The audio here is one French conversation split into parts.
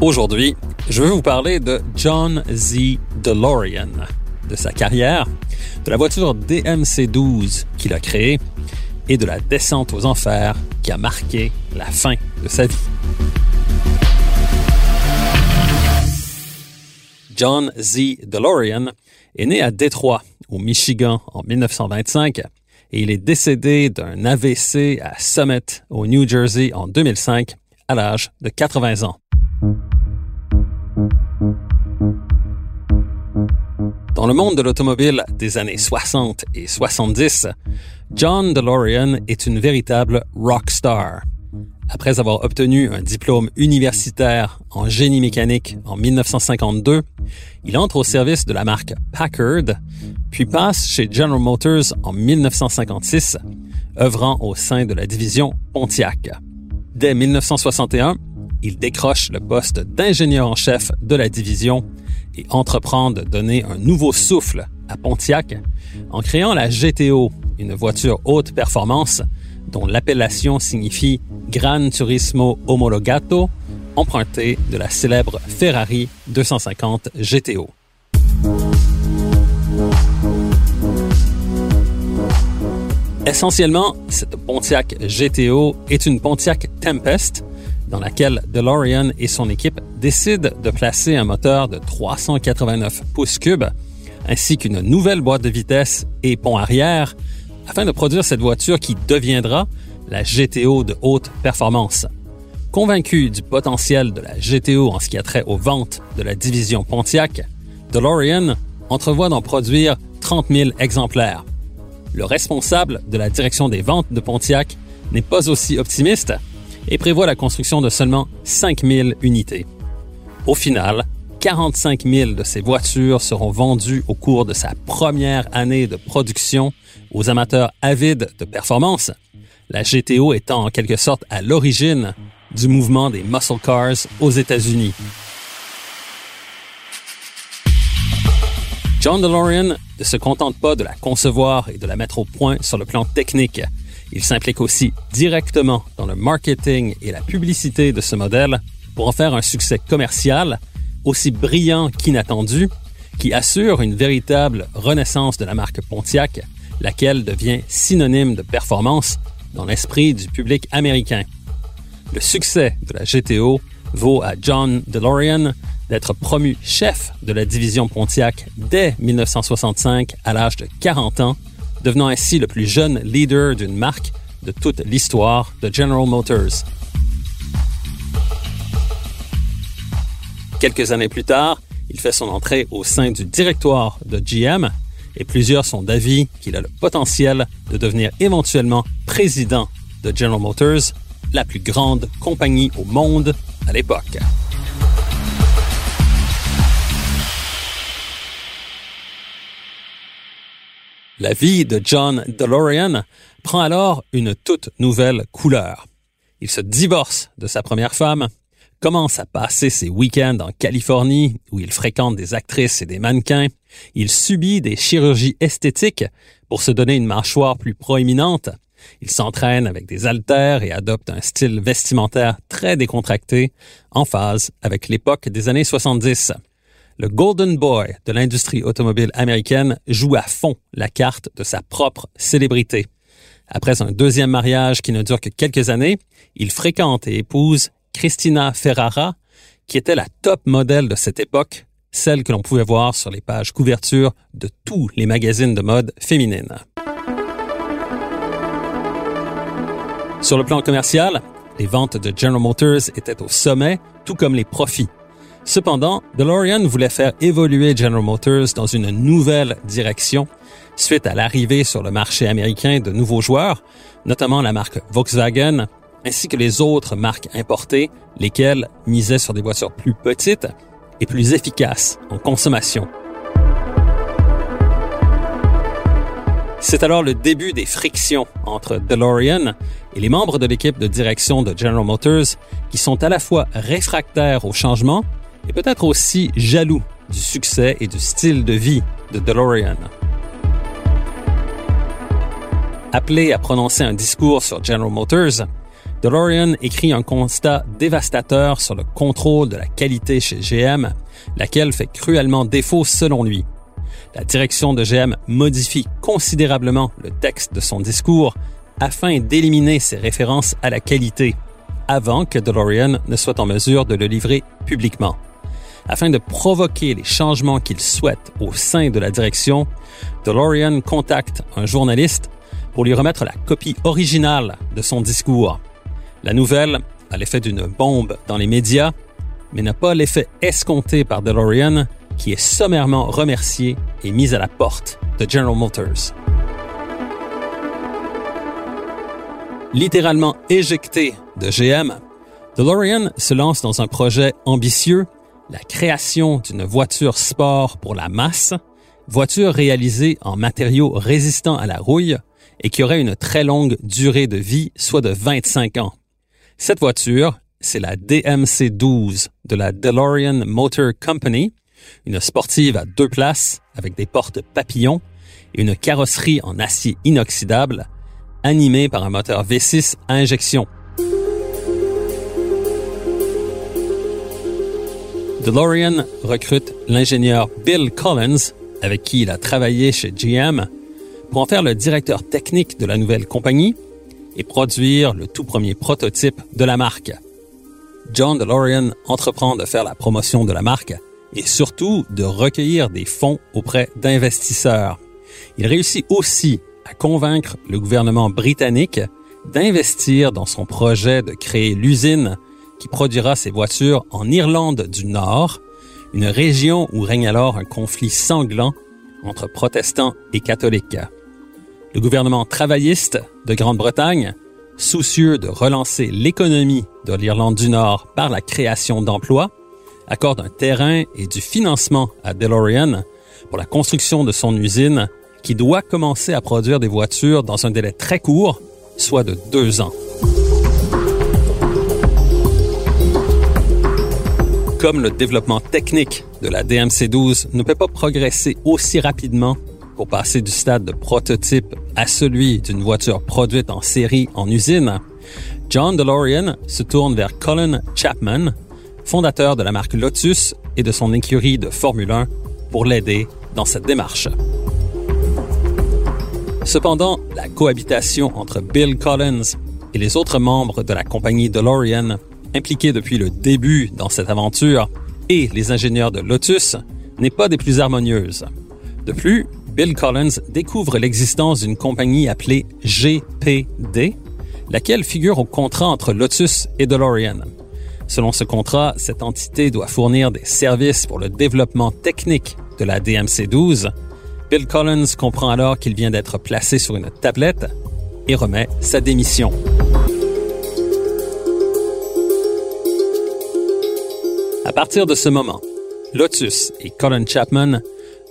Aujourd'hui, je veux vous parler de John Z. DeLorean, de sa carrière, de la voiture DMC-12 qu'il a créée et de la descente aux enfers qui a marqué la fin de sa vie. John Z. DeLorean est né à Détroit, au Michigan, en 1925 et il est décédé d'un AVC à Summit, au New Jersey, en 2005, à l'âge de 80 ans. Dans le monde de l'automobile des années 60 et 70, John DeLorean est une véritable rock star. Après avoir obtenu un diplôme universitaire en génie mécanique en 1952, il entre au service de la marque Packard, puis passe chez General Motors en 1956, œuvrant au sein de la division Pontiac. Dès 1961, il décroche le poste d'ingénieur en chef de la division et entreprend de donner un nouveau souffle à Pontiac en créant la GTO, une voiture haute performance dont l'appellation signifie Gran Turismo Homologato, emprunté de la célèbre Ferrari 250 GTO. Essentiellement, cette Pontiac GTO est une Pontiac Tempest dans laquelle DeLorean et son équipe décident de placer un moteur de 389 pouces cubes ainsi qu'une nouvelle boîte de vitesse et pont arrière afin de produire cette voiture qui deviendra la GTO de haute performance. Convaincu du potentiel de la GTO en ce qui a trait aux ventes de la division Pontiac, DeLorean entrevoit d'en produire 30 000 exemplaires. Le responsable de la direction des ventes de Pontiac n'est pas aussi optimiste et prévoit la construction de seulement 5 000 unités. Au final, 45 000 de ces voitures seront vendues au cours de sa première année de production aux amateurs avides de performance, la GTO étant en quelque sorte à l'origine du mouvement des muscle cars aux États-Unis. John DeLorean ne se contente pas de la concevoir et de la mettre au point sur le plan technique. Il s'implique aussi directement dans le marketing et la publicité de ce modèle pour en faire un succès commercial aussi brillant qu'inattendu, qui assure une véritable renaissance de la marque Pontiac, laquelle devient synonyme de performance dans l'esprit du public américain. Le succès de la GTO vaut à John DeLorean d'être promu chef de la division Pontiac dès 1965 à l'âge de 40 ans, devenant ainsi le plus jeune leader d'une marque de toute l'histoire de General Motors. Quelques années plus tard, il fait son entrée au sein du directoire de GM et plusieurs sont d'avis qu'il a le potentiel de devenir éventuellement président de General Motors, la plus grande compagnie au monde à l'époque. La vie de John DeLorean prend alors une toute nouvelle couleur. Il se divorce de sa première femme, commence à passer ses week-ends en Californie où il fréquente des actrices et des mannequins. Il subit des chirurgies esthétiques pour se donner une mâchoire plus proéminente. Il s'entraîne avec des haltères et adopte un style vestimentaire très décontracté, en phase avec l'époque des années 70. Le Golden Boy de l'industrie automobile américaine joue à fond la carte de sa propre célébrité. Après un deuxième mariage qui ne dure que quelques années, il fréquente et épouse Christina Ferrara, qui était la top modèle de cette époque, celle que l'on pouvait voir sur les pages couverture de tous les magazines de mode féminine. Sur le plan commercial, les ventes de General Motors étaient au sommet, tout comme les profits. Cependant, DeLorean voulait faire évoluer General Motors dans une nouvelle direction suite à l'arrivée sur le marché américain de nouveaux joueurs, notamment la marque Volkswagen ainsi que les autres marques importées, lesquelles misaient sur des voitures plus petites et plus efficaces en consommation. C'est alors le début des frictions entre DeLorean et les membres de l'équipe de direction de General Motors qui sont à la fois réfractaires au changement et peut-être aussi jaloux du succès et du style de vie de DeLorean. Appelé à prononcer un discours sur General Motors, DeLorean écrit un constat dévastateur sur le contrôle de la qualité chez GM, laquelle fait cruellement défaut selon lui. La direction de GM modifie considérablement le texte de son discours afin d'éliminer ses références à la qualité avant que DeLorean ne soit en mesure de le livrer publiquement. Afin de provoquer les changements qu'il souhaite au sein de la direction, DeLorean contacte un journaliste pour lui remettre la copie originale de son discours. La nouvelle a l'effet d'une bombe dans les médias, mais n'a pas l'effet escompté par DeLorean, qui est sommairement remercié et mis à la porte de General Motors. Littéralement éjecté de GM, DeLorean se lance dans un projet ambitieux, la création d'une voiture sport pour la masse, voiture réalisée en matériaux résistants à la rouille et qui aurait une très longue durée de vie, soit de 25 ans. Cette voiture, c'est la DMC-12 de la DeLorean Motor Company, une sportive à deux places avec des portes papillons et une carrosserie en acier inoxydable animée par un moteur V6 à injection. DeLorean recrute l'ingénieur Bill Collins, avec qui il a travaillé chez GM, pour en faire le directeur technique de la nouvelle compagnie et produire le tout premier prototype de la marque. John DeLorean entreprend de faire la promotion de la marque et surtout de recueillir des fonds auprès d'investisseurs. Il réussit aussi à convaincre le gouvernement britannique d'investir dans son projet de créer l'usine qui produira ses voitures en Irlande du Nord, une région où règne alors un conflit sanglant entre protestants et catholiques. Le gouvernement travailliste de Grande-Bretagne, soucieux de relancer l'économie de l'Irlande du Nord par la création d'emplois, accorde un terrain et du financement à DeLorean pour la construction de son usine qui doit commencer à produire des voitures dans un délai très court, soit de deux ans. Comme le développement technique de la DMC-12 ne peut pas progresser aussi rapidement pour passer du stade de prototype à celui d'une voiture produite en série en usine, John DeLorean se tourne vers Colin Chapman, fondateur de la marque Lotus et de son écurie de Formule 1, pour l'aider dans cette démarche. Cependant, la cohabitation entre Bill Collins et les autres membres de la compagnie DeLorean, impliqués depuis le début dans cette aventure, et les ingénieurs de Lotus, n'est pas des plus harmonieuses. De plus, Bill Collins découvre l'existence d'une compagnie appelée GPD, laquelle figure au contrat entre Lotus et DeLorean. Selon ce contrat, cette entité doit fournir des services pour le développement technique de la DMC-12. Bill Collins comprend alors qu'il vient d'être placé sur une tablette et remet sa démission. À partir de ce moment, Lotus et Colin Chapman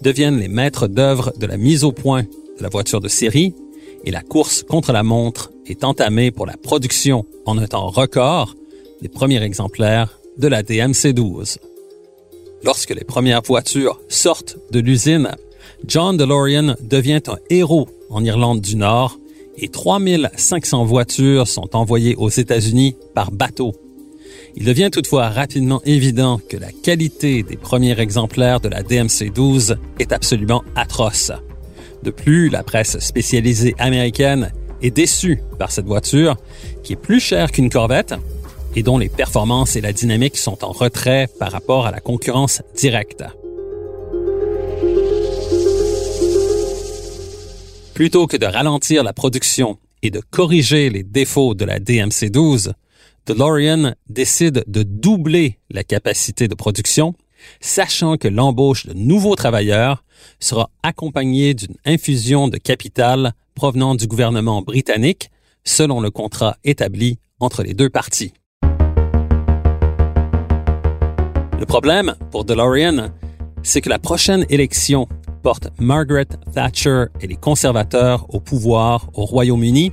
deviennent les maîtres d'œuvre de la mise au point de la voiture de série et la course contre la montre est entamée pour la production en un temps record des premiers exemplaires de la DMC-12. Lorsque les premières voitures sortent de l'usine, John DeLorean devient un héros en Irlande du Nord et 3500 voitures sont envoyées aux États-Unis par bateau il devient toutefois rapidement évident que la qualité des premiers exemplaires de la DMC-12 est absolument atroce. De plus, la presse spécialisée américaine est déçue par cette voiture, qui est plus chère qu'une Corvette et dont les performances et la dynamique sont en retrait par rapport à la concurrence directe. Plutôt que de ralentir la production et de corriger les défauts de la DMC-12, DeLorean décide de doubler la capacité de production, sachant que l'embauche de nouveaux travailleurs sera accompagnée d'une infusion de capital provenant du gouvernement britannique, selon le contrat établi entre les deux parties. Le problème pour DeLorean, c'est que la prochaine élection porte Margaret Thatcher et les conservateurs au pouvoir au Royaume-Uni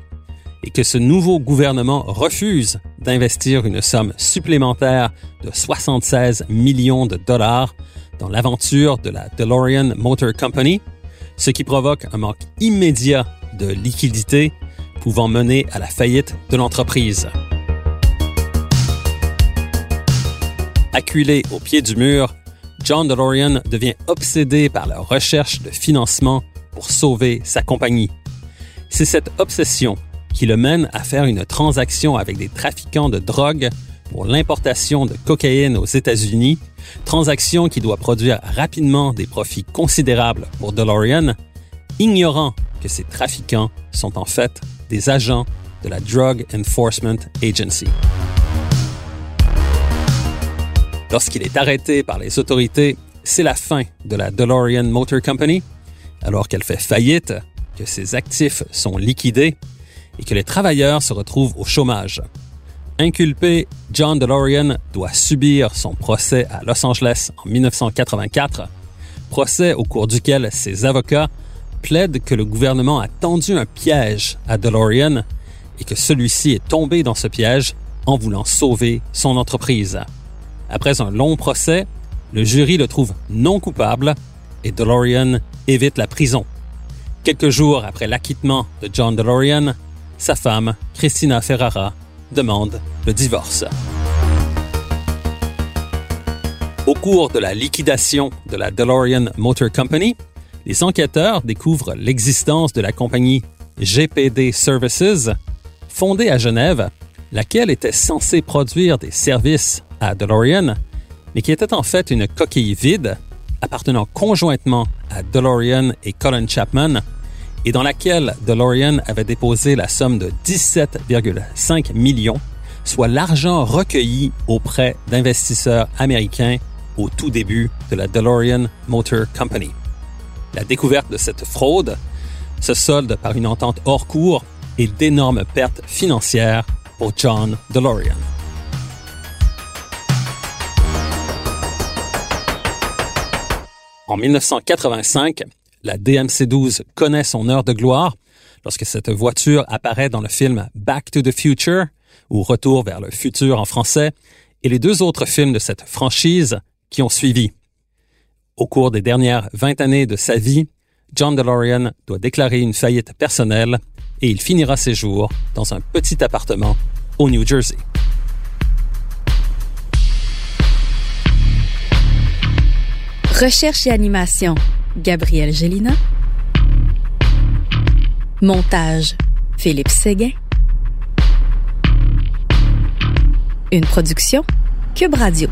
et que ce nouveau gouvernement refuse d'investir une somme supplémentaire de 76 millions de dollars dans l'aventure de la DeLorean Motor Company, ce qui provoque un manque immédiat de liquidité pouvant mener à la faillite de l'entreprise. Acculé au pied du mur, John DeLorean devient obsédé par la recherche de financement pour sauver sa compagnie. C'est cette obsession qui le mène à faire une transaction avec des trafiquants de drogue pour l'importation de cocaïne aux États-Unis, transaction qui doit produire rapidement des profits considérables pour DeLorean, ignorant que ces trafiquants sont en fait des agents de la Drug Enforcement Agency. Lorsqu'il est arrêté par les autorités, c'est la fin de la DeLorean Motor Company, alors qu'elle fait faillite, que ses actifs sont liquidés et que les travailleurs se retrouvent au chômage. Inculpé, John DeLorean doit subir son procès à Los Angeles en 1984, procès au cours duquel ses avocats plaident que le gouvernement a tendu un piège à DeLorean et que celui-ci est tombé dans ce piège en voulant sauver son entreprise. Après un long procès, le jury le trouve non coupable et DeLorean évite la prison. Quelques jours après l'acquittement de John DeLorean, sa femme, Christina Ferrara, demande le divorce. Au cours de la liquidation de la DeLorean Motor Company, les enquêteurs découvrent l'existence de la compagnie GPD Services, fondée à Genève, laquelle était censée produire des services à DeLorean, mais qui était en fait une coquille vide appartenant conjointement à DeLorean et Colin Chapman, et dans laquelle DeLorean avait déposé la somme de 17,5 millions, soit l'argent recueilli auprès d'investisseurs américains au tout début de la DeLorean Motor Company. La découverte de cette fraude se solde par une entente hors cours et d'énormes pertes financières pour John DeLorean. En 1985, la DMC-12 connaît son heure de gloire lorsque cette voiture apparaît dans le film Back to the Future, ou Retour vers le futur en français, et les deux autres films de cette franchise qui ont suivi. Au cours des dernières 20 années de sa vie, John DeLorean doit déclarer une faillite personnelle et il finira ses jours dans un petit appartement au New Jersey. Recherche et animation, Gabriel Gélina. Montage, Philippe Séguin. Une production, Cube Radio.